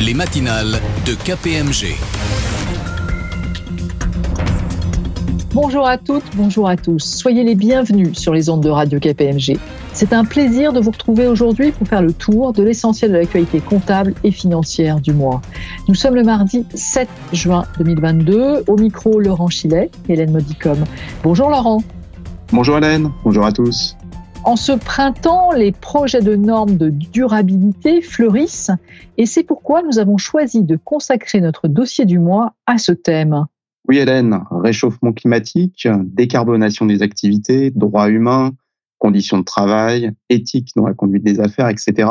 les matinales de KPMG. Bonjour à toutes, bonjour à tous. Soyez les bienvenus sur les ondes de Radio KPMG. C'est un plaisir de vous retrouver aujourd'hui pour faire le tour de l'essentiel de l'actualité comptable et financière du mois. Nous sommes le mardi 7 juin 2022. Au micro, Laurent Chilet et Hélène Modicom. Bonjour Laurent. Bonjour Hélène, bonjour à tous. En ce printemps, les projets de normes de durabilité fleurissent et c'est pourquoi nous avons choisi de consacrer notre dossier du mois à ce thème. Oui Hélène, réchauffement climatique, décarbonation des activités, droits humains, conditions de travail, éthique dans la conduite des affaires, etc.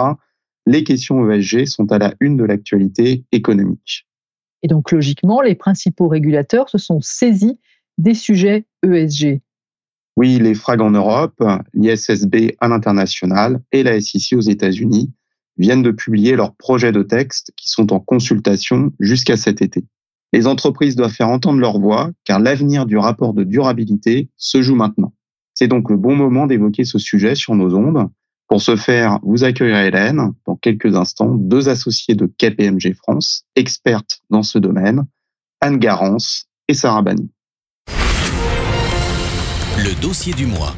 Les questions ESG sont à la une de l'actualité économique. Et donc logiquement, les principaux régulateurs se sont saisis des sujets ESG. Oui, les FRAG en Europe, l'ISSB à l'international et la SEC aux États-Unis viennent de publier leurs projets de texte qui sont en consultation jusqu'à cet été. Les entreprises doivent faire entendre leur voix car l'avenir du rapport de durabilité se joue maintenant. C'est donc le bon moment d'évoquer ce sujet sur nos ondes. Pour ce faire, vous accueillerez Hélène dans quelques instants, deux associés de KPMG France, expertes dans ce domaine, Anne Garance et Sarah Bani. Le dossier du mois.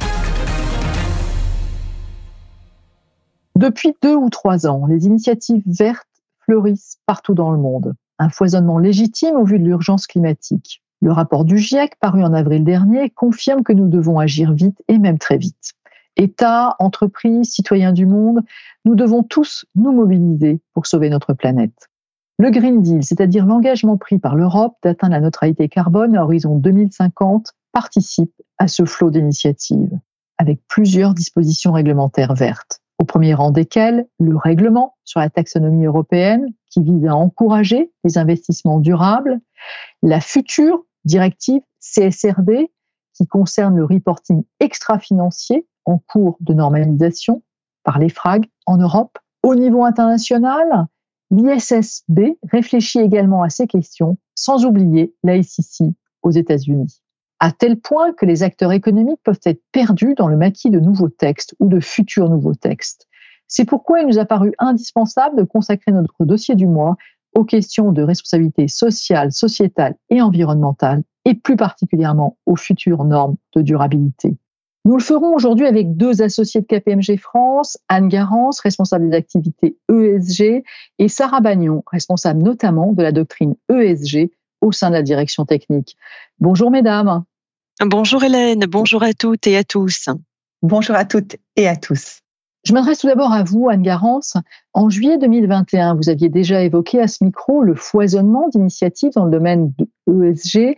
Depuis deux ou trois ans, les initiatives vertes fleurissent partout dans le monde. Un foisonnement légitime au vu de l'urgence climatique. Le rapport du GIEC, paru en avril dernier, confirme que nous devons agir vite et même très vite. États, entreprises, citoyens du monde, nous devons tous nous mobiliser pour sauver notre planète. Le Green Deal, c'est-à-dire l'engagement pris par l'Europe d'atteindre la neutralité carbone à horizon 2050, participe à ce flot d'initiatives, avec plusieurs dispositions réglementaires vertes, au premier rang desquelles le règlement sur la taxonomie européenne qui vise à encourager les investissements durables, la future directive CSRD qui concerne le reporting extra-financier en cours de normalisation par les FRAG en Europe. Au niveau international, l'ISSB réfléchit également à ces questions, sans oublier la aux États-Unis à tel point que les acteurs économiques peuvent être perdus dans le maquis de nouveaux textes ou de futurs nouveaux textes. C'est pourquoi il nous a paru indispensable de consacrer notre dossier du mois aux questions de responsabilité sociale, sociétale et environnementale, et plus particulièrement aux futures normes de durabilité. Nous le ferons aujourd'hui avec deux associés de KPMG France, Anne Garance, responsable des activités ESG, et Sarah Bagnon, responsable notamment de la doctrine ESG au sein de la direction technique. Bonjour mesdames. Bonjour Hélène, bonjour à toutes et à tous. Bonjour à toutes et à tous. Je m'adresse tout d'abord à vous, Anne Garance. En juillet 2021, vous aviez déjà évoqué à ce micro le foisonnement d'initiatives dans le domaine de ESG,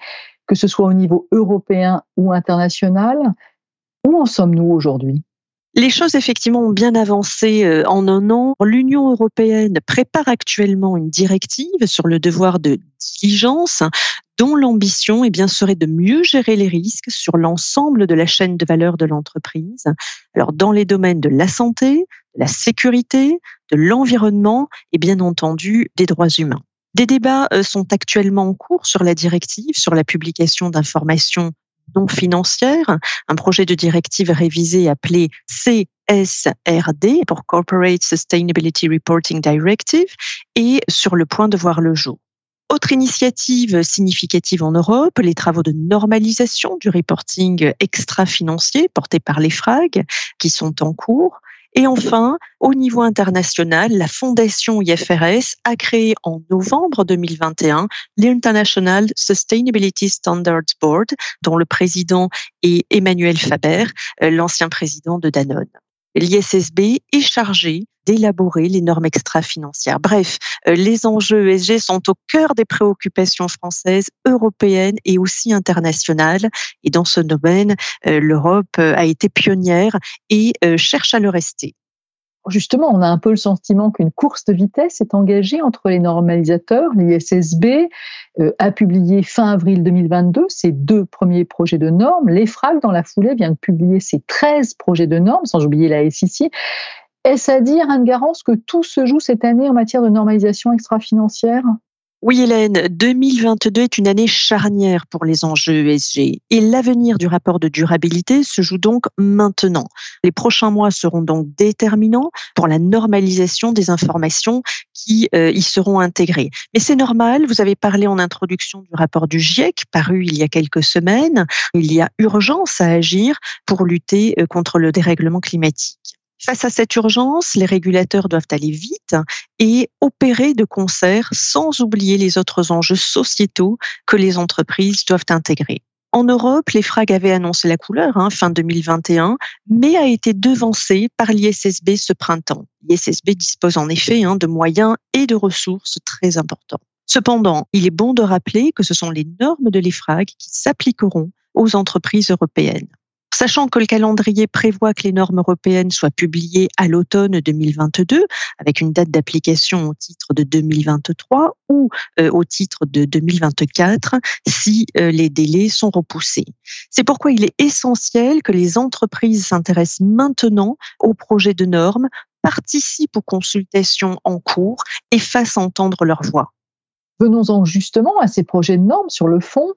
que ce soit au niveau européen ou international. Où en sommes-nous aujourd'hui? Les choses effectivement ont bien avancé euh, en un an. L'Union européenne prépare actuellement une directive sur le devoir de diligence dont l'ambition eh bien, serait de mieux gérer les risques sur l'ensemble de la chaîne de valeur de l'entreprise. Alors, dans les domaines de la santé, de la sécurité, de l'environnement et bien entendu des droits humains. Des débats euh, sont actuellement en cours sur la directive, sur la publication d'informations non financière, un projet de directive révisé appelé CSRD pour Corporate Sustainability Reporting Directive est sur le point de voir le jour. Autre initiative significative en Europe, les travaux de normalisation du reporting extra-financier portés par les FRAG qui sont en cours. Et enfin, au niveau international, la fondation IFRS a créé en novembre 2021 l'International Sustainability Standards Board, dont le président est Emmanuel Faber, euh, l'ancien président de Danone. L'ISSB est chargé d'élaborer les normes extra-financières. Bref, euh, les enjeux ESG sont au cœur des préoccupations françaises, européennes et aussi internationales. Et dans ce domaine, euh, l'Europe euh, a été pionnière et cherche à le rester justement, on a un peu le sentiment qu'une course de vitesse est engagée entre les normalisateurs. L'ISSB a publié fin avril 2022 ses deux premiers projets de normes. L'EFRAG, dans la foulée, vient de publier ses 13 projets de normes, sans oublier la SIC. Est-ce à dire, Anne Garance, que tout se joue cette année en matière de normalisation extra-financière? Oui, Hélène, 2022 est une année charnière pour les enjeux ESG et l'avenir du rapport de durabilité se joue donc maintenant. Les prochains mois seront donc déterminants pour la normalisation des informations qui euh, y seront intégrées. Mais c'est normal, vous avez parlé en introduction du rapport du GIEC paru il y a quelques semaines. Il y a urgence à agir pour lutter euh, contre le dérèglement climatique. Face à cette urgence, les régulateurs doivent aller vite et opérer de concert sans oublier les autres enjeux sociétaux que les entreprises doivent intégrer. En Europe, les FRAG avaient annoncé la couleur hein, fin 2021, mais a été devancé par l'ISSB ce printemps. L'ISSB dispose en effet hein, de moyens et de ressources très importants. Cependant, il est bon de rappeler que ce sont les normes de l'EFRAG qui s'appliqueront aux entreprises européennes. Sachant que le calendrier prévoit que les normes européennes soient publiées à l'automne 2022, avec une date d'application au titre de 2023 ou euh, au titre de 2024, si euh, les délais sont repoussés. C'est pourquoi il est essentiel que les entreprises s'intéressent maintenant au projet de normes, participent aux consultations en cours et fassent entendre leur voix. Venons-en justement à ces projets de normes sur le fond.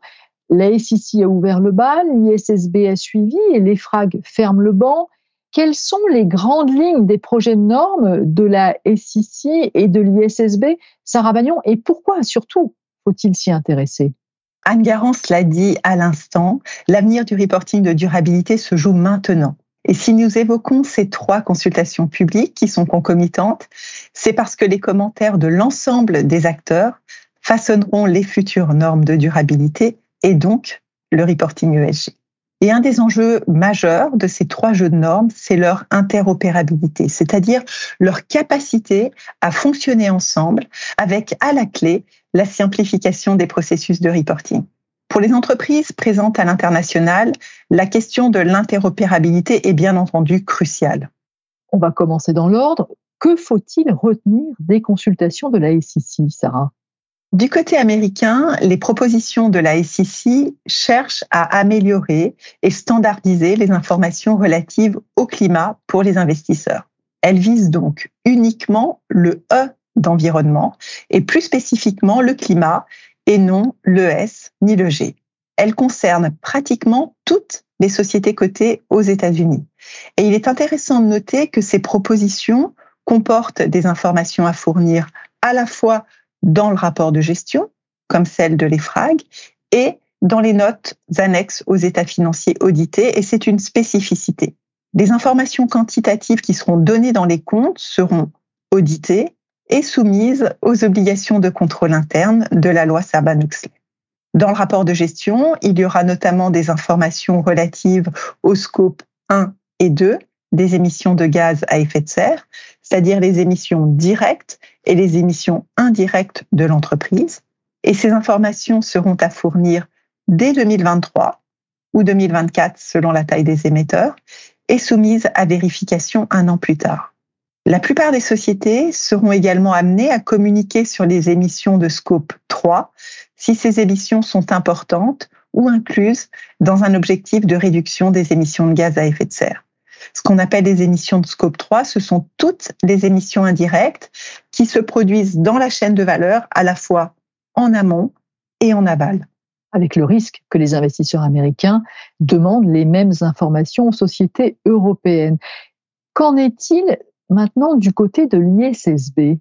La SIC a ouvert le bal, l'ISSB a suivi et l'EFRAG ferme le banc. Quelles sont les grandes lignes des projets de normes de la SIC et de l'ISSB, Sarah Bagnon, et pourquoi surtout faut-il s'y intéresser? Anne Garance l'a dit à l'instant, l'avenir du reporting de durabilité se joue maintenant. Et si nous évoquons ces trois consultations publiques qui sont concomitantes, c'est parce que les commentaires de l'ensemble des acteurs façonneront les futures normes de durabilité et donc le reporting ESG. Et un des enjeux majeurs de ces trois jeux de normes, c'est leur interopérabilité, c'est-à-dire leur capacité à fonctionner ensemble avec à la clé la simplification des processus de reporting. Pour les entreprises présentes à l'international, la question de l'interopérabilité est bien entendu cruciale. On va commencer dans l'ordre. Que faut-il retenir des consultations de la SEC, Sarah? Du côté américain, les propositions de la SEC cherchent à améliorer et standardiser les informations relatives au climat pour les investisseurs. Elles visent donc uniquement le E d'environnement et plus spécifiquement le climat et non le S ni le G. Elles concernent pratiquement toutes les sociétés cotées aux États-Unis. Et il est intéressant de noter que ces propositions comportent des informations à fournir à la fois dans le rapport de gestion, comme celle de l'EFRAG, et dans les notes annexes aux états financiers audités, et c'est une spécificité. Les informations quantitatives qui seront données dans les comptes seront auditées et soumises aux obligations de contrôle interne de la loi Sarbanes-Oxley. Dans le rapport de gestion, il y aura notamment des informations relatives au scope 1 et 2 des émissions de gaz à effet de serre, c'est-à-dire les émissions directes et les émissions indirectes de l'entreprise. Et ces informations seront à fournir dès 2023 ou 2024 selon la taille des émetteurs et soumises à vérification un an plus tard. La plupart des sociétés seront également amenées à communiquer sur les émissions de scope 3 si ces émissions sont importantes ou incluses dans un objectif de réduction des émissions de gaz à effet de serre. Ce qu'on appelle les émissions de scope 3, ce sont toutes les émissions indirectes qui se produisent dans la chaîne de valeur à la fois en amont et en aval. Avec le risque que les investisseurs américains demandent les mêmes informations aux sociétés européennes. Qu'en est-il maintenant du côté de l'ISSB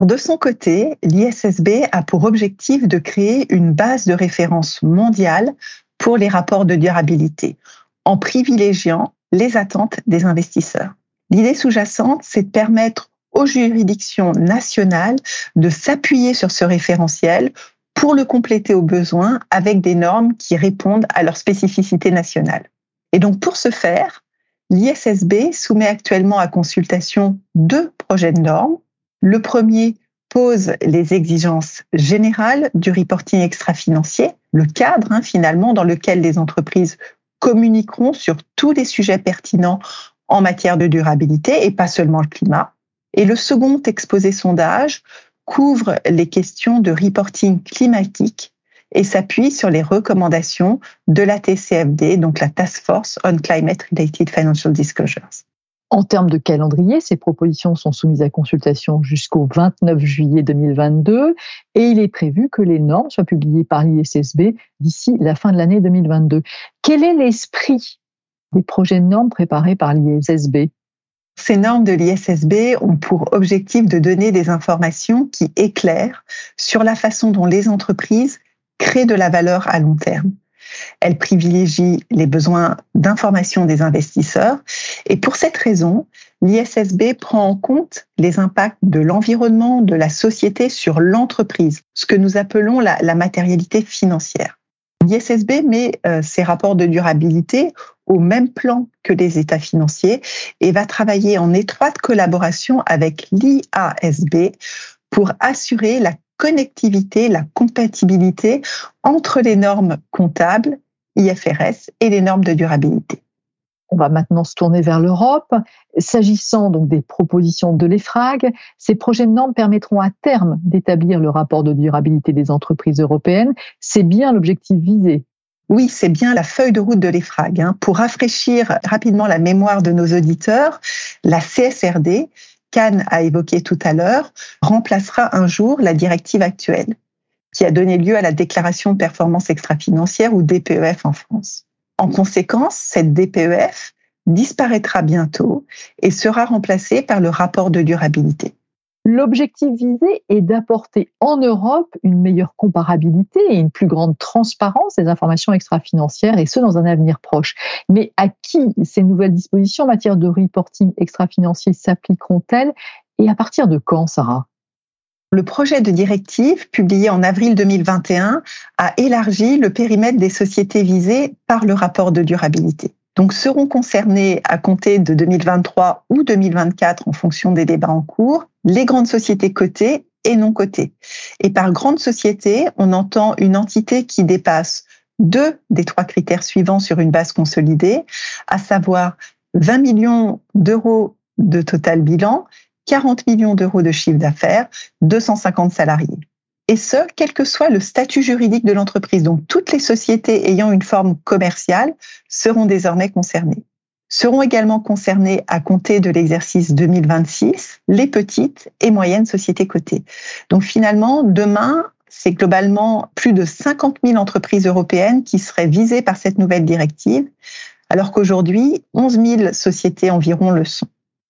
de son côté, l'ISSB a pour objectif de créer une base de référence mondiale pour les rapports de durabilité, en privilégiant les attentes des investisseurs. L'idée sous-jacente, c'est de permettre aux juridictions nationales de s'appuyer sur ce référentiel pour le compléter aux besoins avec des normes qui répondent à leurs spécificités nationales. Et donc pour ce faire, l'ISSB soumet actuellement à consultation deux projets de normes. Le premier pose les exigences générales du reporting extra-financier, le cadre hein, finalement dans lequel les entreprises communiqueront sur tous les sujets pertinents en matière de durabilité et pas seulement le climat. Et le second exposé sondage couvre les questions de reporting climatique et s'appuie sur les recommandations de la TCFD, donc la Task Force on Climate Related Financial Disclosures. En termes de calendrier, ces propositions sont soumises à consultation jusqu'au 29 juillet 2022 et il est prévu que les normes soient publiées par l'ISSB d'ici la fin de l'année 2022. Quel est l'esprit des projets de normes préparés par l'ISSB ces normes de l'ISSB ont pour objectif de donner des informations qui éclairent sur la façon dont les entreprises créent de la valeur à long terme. Elles privilégient les besoins d'information des investisseurs et pour cette raison, l'ISSB prend en compte les impacts de l'environnement, de la société sur l'entreprise, ce que nous appelons la, la matérialité financière. L'ISSB met euh, ses rapports de durabilité au même plan que les états financiers et va travailler en étroite collaboration avec l'IASB pour assurer la connectivité, la compatibilité entre les normes comptables, IFRS, et les normes de durabilité. On va maintenant se tourner vers l'Europe. S'agissant donc des propositions de l'EFRAG, ces projets de normes permettront à terme d'établir le rapport de durabilité des entreprises européennes. C'est bien l'objectif visé. Oui, c'est bien la feuille de route de l'EFRAG. Hein. Pour rafraîchir rapidement la mémoire de nos auditeurs, la CSRD, qu'Anne a évoqué tout à l'heure, remplacera un jour la directive actuelle, qui a donné lieu à la déclaration de performance extra-financière ou DPEF en France. En conséquence, cette DPEF disparaîtra bientôt et sera remplacée par le rapport de durabilité. L'objectif visé est d'apporter en Europe une meilleure comparabilité et une plus grande transparence des informations extra-financières, et ce dans un avenir proche. Mais à qui ces nouvelles dispositions en matière de reporting extra-financier s'appliqueront-elles et à partir de quand, Sarah? Le projet de directive, publié en avril 2021, a élargi le périmètre des sociétés visées par le rapport de durabilité. Donc seront concernés à compter de 2023 ou 2024 en fonction des débats en cours les grandes sociétés cotées et non cotées. Et par grande société, on entend une entité qui dépasse deux des trois critères suivants sur une base consolidée, à savoir 20 millions d'euros de total bilan, 40 millions d'euros de chiffre d'affaires, 250 salariés et ce, quel que soit le statut juridique de l'entreprise. Donc, toutes les sociétés ayant une forme commerciale seront désormais concernées. Seront également concernées à compter de l'exercice 2026 les petites et moyennes sociétés cotées. Donc, finalement, demain, c'est globalement plus de 50 000 entreprises européennes qui seraient visées par cette nouvelle directive, alors qu'aujourd'hui, 11 000 sociétés environ le sont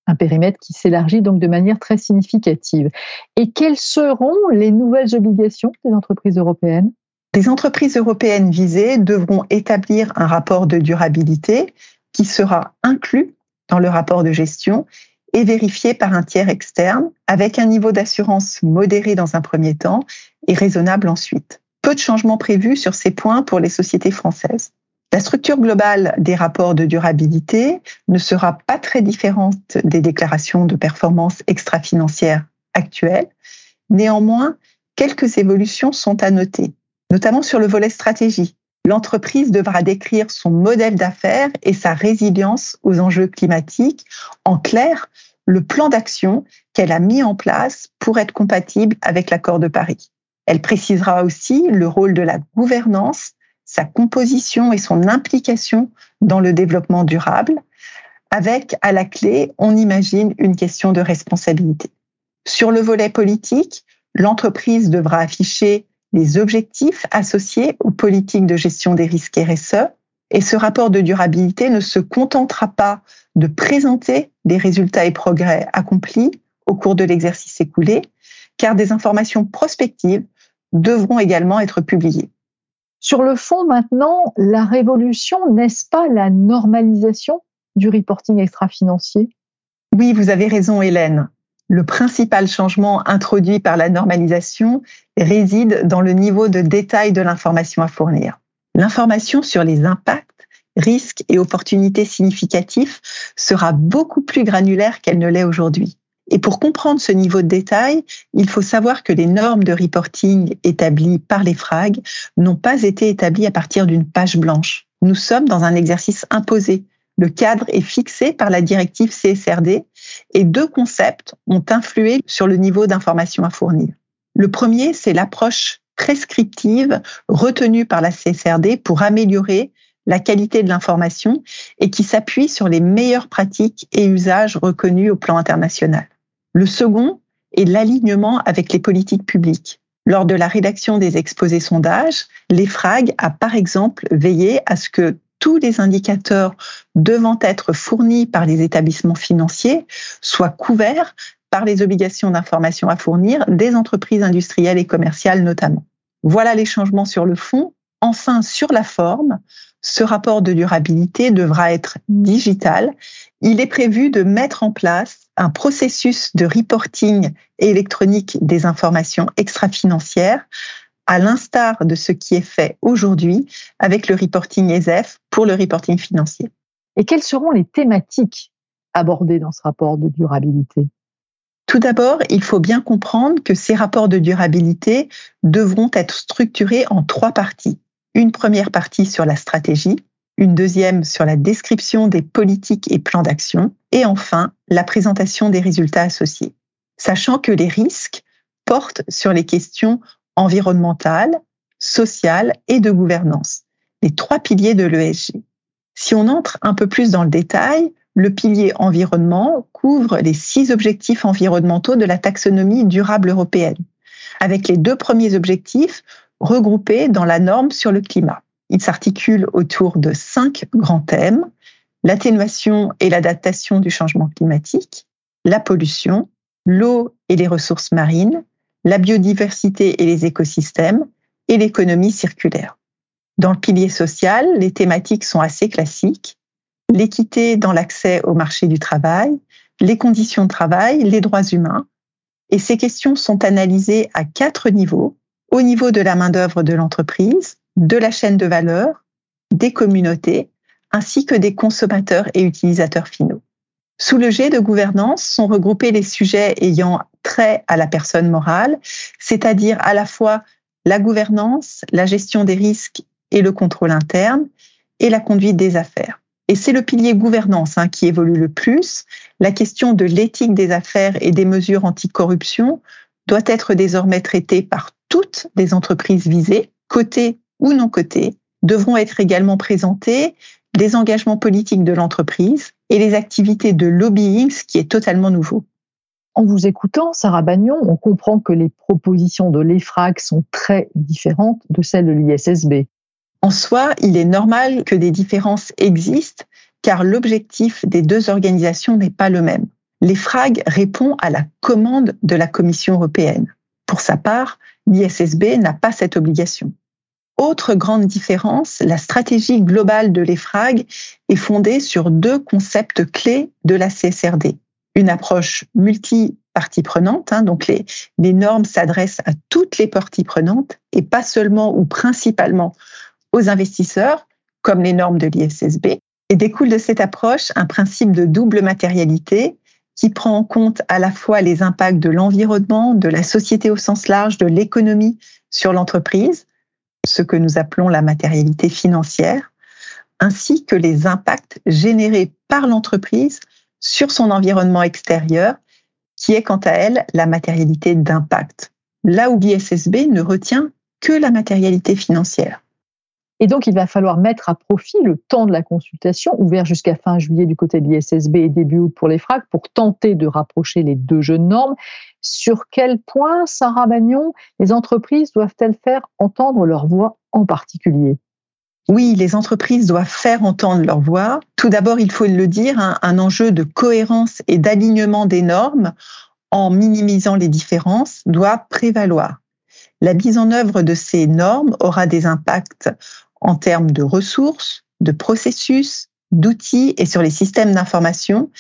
un périmètre qui s'élargit donc de manière très significative. Et quelles seront les nouvelles obligations des entreprises européennes? Les entreprises européennes visées devront établir un rapport de durabilité qui sera inclus dans le rapport de gestion et vérifié par un tiers externe avec un niveau d'assurance modéré dans un premier temps et raisonnable ensuite. Peu de changements prévus sur ces points pour les sociétés françaises. La structure globale des rapports de durabilité ne sera pas très différente des déclarations de performance extra-financière actuelles. Néanmoins, quelques évolutions sont à noter, notamment sur le volet stratégie. L'entreprise devra décrire son modèle d'affaires et sa résilience aux enjeux climatiques. En clair, le plan d'action qu'elle a mis en place pour être compatible avec l'accord de Paris. Elle précisera aussi le rôle de la gouvernance sa composition et son implication dans le développement durable, avec à la clé, on imagine, une question de responsabilité. Sur le volet politique, l'entreprise devra afficher les objectifs associés aux politiques de gestion des risques RSE, et ce rapport de durabilité ne se contentera pas de présenter les résultats et progrès accomplis au cours de l'exercice écoulé, car des informations prospectives devront également être publiées. Sur le fond, maintenant, la révolution, n'est-ce pas la normalisation du reporting extra-financier? Oui, vous avez raison, Hélène. Le principal changement introduit par la normalisation réside dans le niveau de détail de l'information à fournir. L'information sur les impacts, risques et opportunités significatifs sera beaucoup plus granulaire qu'elle ne l'est aujourd'hui. Et pour comprendre ce niveau de détail, il faut savoir que les normes de reporting établies par les FRAG n'ont pas été établies à partir d'une page blanche. Nous sommes dans un exercice imposé. Le cadre est fixé par la directive CSRD et deux concepts ont influé sur le niveau d'information à fournir. Le premier, c'est l'approche prescriptive retenue par la CSRD pour améliorer la qualité de l'information et qui s'appuie sur les meilleures pratiques et usages reconnus au plan international. Le second est l'alignement avec les politiques publiques. Lors de la rédaction des exposés sondages, l'EFRAG a par exemple veillé à ce que tous les indicateurs devant être fournis par les établissements financiers soient couverts par les obligations d'information à fournir des entreprises industrielles et commerciales notamment. Voilà les changements sur le fond. Enfin, sur la forme, ce rapport de durabilité devra être digital. Il est prévu de mettre en place un processus de reporting électronique des informations extra-financières, à l'instar de ce qui est fait aujourd'hui avec le reporting ESEF pour le reporting financier. Et quelles seront les thématiques abordées dans ce rapport de durabilité? Tout d'abord, il faut bien comprendre que ces rapports de durabilité devront être structurés en trois parties. Une première partie sur la stratégie, une deuxième sur la description des politiques et plans d'action, et enfin la présentation des résultats associés. Sachant que les risques portent sur les questions environnementales, sociales et de gouvernance, les trois piliers de l'ESG. Si on entre un peu plus dans le détail, le pilier environnement couvre les six objectifs environnementaux de la taxonomie durable européenne, avec les deux premiers objectifs regroupés dans la norme sur le climat. Il s'articule autour de cinq grands thèmes, l'atténuation et l'adaptation du changement climatique, la pollution, l'eau et les ressources marines, la biodiversité et les écosystèmes, et l'économie circulaire. Dans le pilier social, les thématiques sont assez classiques l'équité dans l'accès au marché du travail, les conditions de travail, les droits humains. Et ces questions sont analysées à quatre niveaux, au niveau de la main-d'œuvre de l'entreprise, de la chaîne de valeur, des communautés, ainsi que des consommateurs et utilisateurs finaux. Sous le G de gouvernance sont regroupés les sujets ayant trait à la personne morale, c'est-à-dire à la fois la gouvernance, la gestion des risques et le contrôle interne, et la conduite des affaires. Et c'est le pilier gouvernance hein, qui évolue le plus. La question de l'éthique des affaires et des mesures anticorruption doit être désormais traitée par toutes les entreprises visées, cotées ou non cotées, devront être également présentées les engagements politiques de l'entreprise et les activités de lobbying, ce qui est totalement nouveau. En vous écoutant, Sarah Bagnon, on comprend que les propositions de l'EFRAG sont très différentes de celles de l'ISSB. En soi, il est normal que des différences existent car l'objectif des deux organisations n'est pas le même. L'EFRAG répond à la commande de la Commission européenne. Pour sa part, l'ISSB n'a pas cette obligation. Autre grande différence, la stratégie globale de l'EFRAG est fondée sur deux concepts clés de la CSRD. Une approche multi-parties prenantes, hein, donc les normes s'adressent à toutes les parties prenantes et pas seulement ou principalement aux investisseurs, comme les normes de l'ISSB, et découle de cette approche un principe de double matérialité qui prend en compte à la fois les impacts de l'environnement, de la société au sens large, de l'économie sur l'entreprise, ce que nous appelons la matérialité financière, ainsi que les impacts générés par l'entreprise sur son environnement extérieur, qui est quant à elle la matérialité d'impact. Là où l'ISSB ne retient que la matérialité financière. Et donc, il va falloir mettre à profit le temps de la consultation, ouvert jusqu'à fin juillet du côté de l'ISSB et début août pour les FRAC, pour tenter de rapprocher les deux jeunes normes. Sur quel point, Sarah Bagnon, les entreprises doivent-elles faire entendre leur voix en particulier? Oui, les entreprises doivent faire entendre leur voix. Tout d'abord, il faut le dire, un, un enjeu de cohérence et d'alignement des normes en minimisant les différences doit prévaloir. La mise en œuvre de ces normes aura des impacts en termes de ressources, de processus, d'outils et sur les systèmes d'information.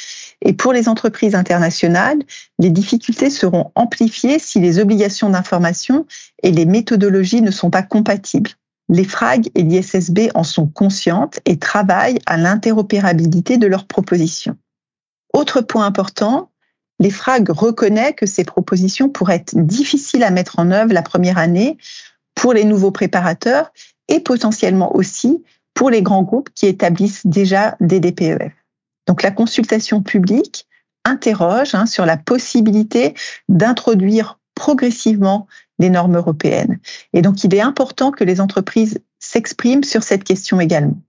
Et pour les entreprises internationales, les difficultés seront amplifiées si les obligations d'information et les méthodologies ne sont pas compatibles. Les FRAG et l'ISSB en sont conscientes et travaillent à l'interopérabilité de leurs propositions. Autre point important, les FRAG reconnaît que ces propositions pourraient être difficiles à mettre en œuvre la première année pour les nouveaux préparateurs et potentiellement aussi pour les grands groupes qui établissent déjà des DPEF. Donc la consultation publique interroge hein, sur la possibilité d'introduire progressivement les normes européennes. Et donc il est important que les entreprises s'expriment sur cette question également.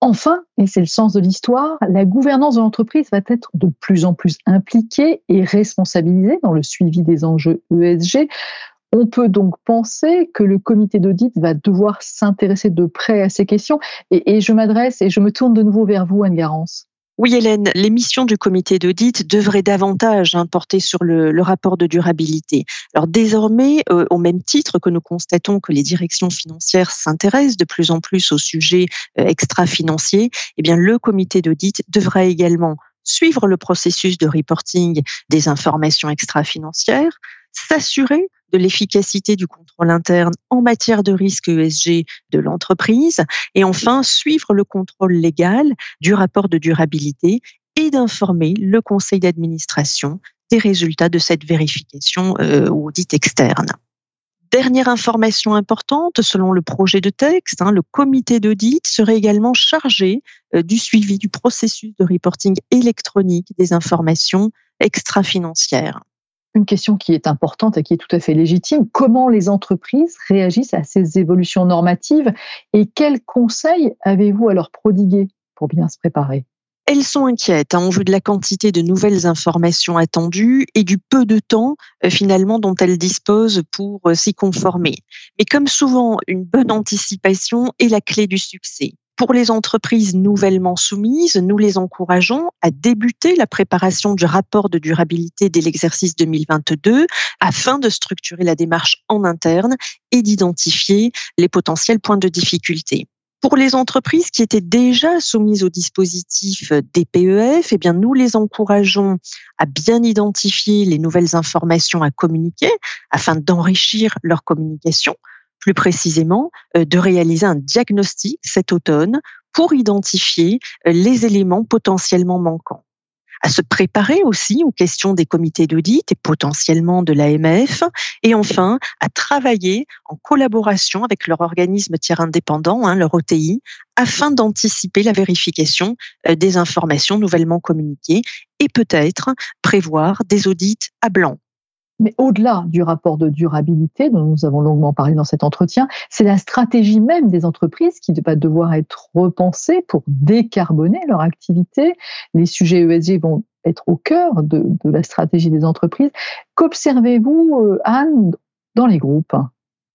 Enfin, et c'est le sens de l'histoire, la gouvernance de l'entreprise va être de plus en plus impliquée et responsabilisée dans le suivi des enjeux ESG. On peut donc penser que le comité d'audit va devoir s'intéresser de près à ces questions. Et, je m'adresse et je me tourne de nouveau vers vous, Anne Garance. Oui, Hélène, les missions du comité d'audit devraient davantage hein, porter sur le, rapport de durabilité. Alors désormais, euh, au même titre que nous constatons que les directions financières s'intéressent de plus en plus aux sujets euh, extra-financiers, eh bien le comité d'audit devra également suivre le processus de reporting des informations extra-financières, s'assurer de l'efficacité du contrôle interne en matière de risque ESG de l'entreprise et enfin suivre le contrôle légal du rapport de durabilité et d'informer le conseil d'administration des résultats de cette vérification euh, audit externe. Dernière information importante, selon le projet de texte, hein, le comité d'audit serait également chargé euh, du suivi du processus de reporting électronique des informations extra-financières une question qui est importante et qui est tout à fait légitime. Comment les entreprises réagissent à ces évolutions normatives et quels conseils avez-vous à leur prodiguer pour bien se préparer? Elles sont inquiètes hein, en vue de la quantité de nouvelles informations attendues et du peu de temps euh, finalement dont elles disposent pour euh, s'y conformer. Mais comme souvent, une bonne anticipation est la clé du succès. Pour les entreprises nouvellement soumises, nous les encourageons à débuter la préparation du rapport de durabilité dès l'exercice 2022 afin de structurer la démarche en interne et d'identifier les potentiels points de difficulté. Pour les entreprises qui étaient déjà soumises au dispositif DPEF, eh bien, nous les encourageons à bien identifier les nouvelles informations à communiquer afin d'enrichir leur communication plus précisément euh, de réaliser un diagnostic cet automne pour identifier euh, les éléments potentiellement manquants à se préparer aussi aux questions des comités d'audit et potentiellement de l'AMF, et enfin à travailler en collaboration avec leur organisme tiers indépendant, hein, leur OTI, afin d'anticiper la vérification euh, des informations nouvellement communiquées et peut-être prévoir des audits à blanc. Mais au-delà du rapport de durabilité dont nous avons longuement parlé dans cet entretien, c'est la stratégie même des entreprises qui va devoir être repensée pour décarboner leur activité. Les sujets ESG vont être au cœur de, la stratégie des entreprises. Qu'observez-vous, euh, Anne, dans les groupes?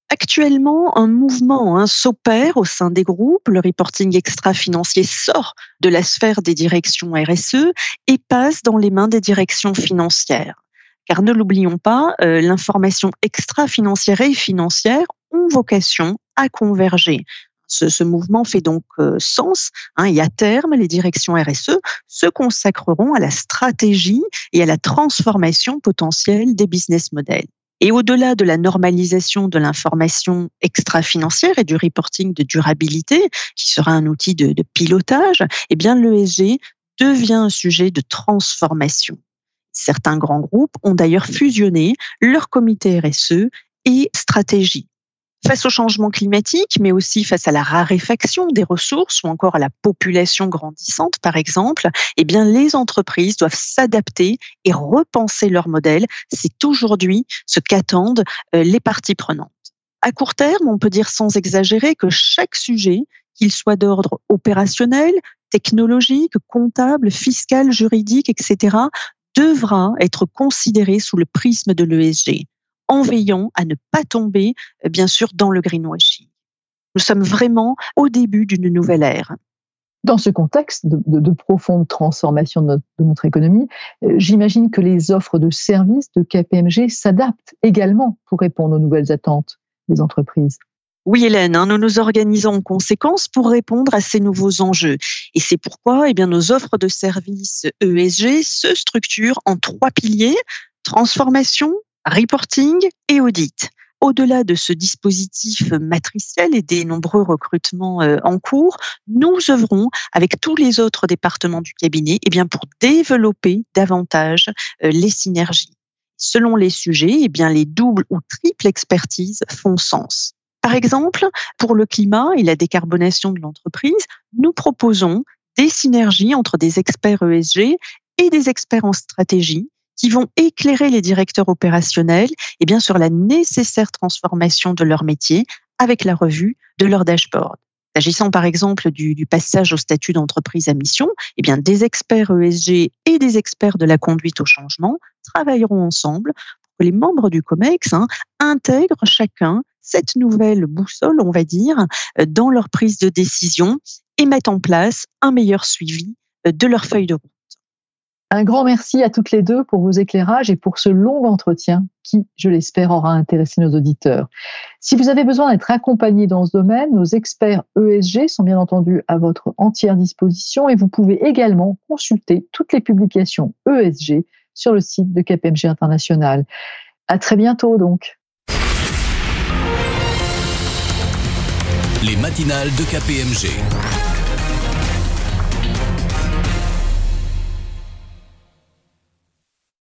Actuellement, un mouvement hein, s'opère au sein des groupes. Le reporting extra-financier sort de la sphère des directions RSE et passe dans les mains des directions financières. Car ne l'oublions pas, euh, l'information extra-financière et financière ont vocation à converger. Ce, mouvement fait donc euh, sens hein, et à terme, les directions RSE se consacreront à la stratégie et à la transformation potentielle des business models. Et au-delà de la normalisation de l'information extra-financière et du reporting de durabilité, qui sera un outil de, de pilotage, eh bien l'ESG devient un sujet de transformation. Certains grands groupes ont d'ailleurs fusionné leur comité RSE et stratégie. Face au changement climatique, mais aussi face à la raréfaction des ressources ou encore à la population grandissante, par exemple, eh bien, les entreprises doivent s'adapter et repenser leur modèle. C'est aujourd'hui ce qu'attendent euh, les parties prenantes. À court terme, on peut dire sans exagérer que chaque sujet, qu'il soit d'ordre opérationnel, technologique, comptable, fiscal, juridique, etc., devra être considéré sous le prisme de l'ESG, en veillant à ne pas tomber, euh, bien sûr, dans le greenwashing. Nous sommes vraiment au début d'une nouvelle ère. Dans ce contexte de, profonde transformation de notre, économie, euh, j'imagine que les offres de services de KPMG s'adaptent également pour répondre aux nouvelles attentes des entreprises. Oui, Hélène, hein, nous nous organisons en conséquence pour répondre à ces nouveaux enjeux. Et c'est pourquoi eh bien, nos offres de services ESG se structurent en trois piliers, transformation, reporting et audit. Au-delà de ce dispositif matriciel et des nombreux recrutements euh, en cours, nous œuvrons avec tous les autres départements du cabinet eh bien, pour développer davantage euh, les synergies. Selon les sujets, eh bien, les doubles ou triples expertises font sens. Par exemple, pour le climat et la décarbonation de l'entreprise, nous proposons des synergies entre des experts ESG et des experts en stratégie qui vont éclairer les directeurs opérationnels et bien sur la nécessaire transformation de leur métier avec la revue de leur dashboard. S'agissant par exemple du, passage au statut d'entreprise à mission, eh bien des experts ESG et des experts de la conduite au changement travailleront ensemble pour que les membres du COMEX hein, intègrent chacun cette nouvelle boussole, on va dire, euh, dans leur prise de décision et mettent en place un meilleur suivi euh, de leur feuille de route. Un grand merci à toutes les deux pour vos éclairages et pour ce long entretien qui, je l'espère, aura intéressé nos auditeurs. Si vous avez besoin d'être accompagné dans ce domaine, nos experts ESG sont bien entendu à votre entière disposition et vous pouvez également consulter toutes les publications ESG sur le site de KPMG International. À très bientôt donc. Les matinales de KPMG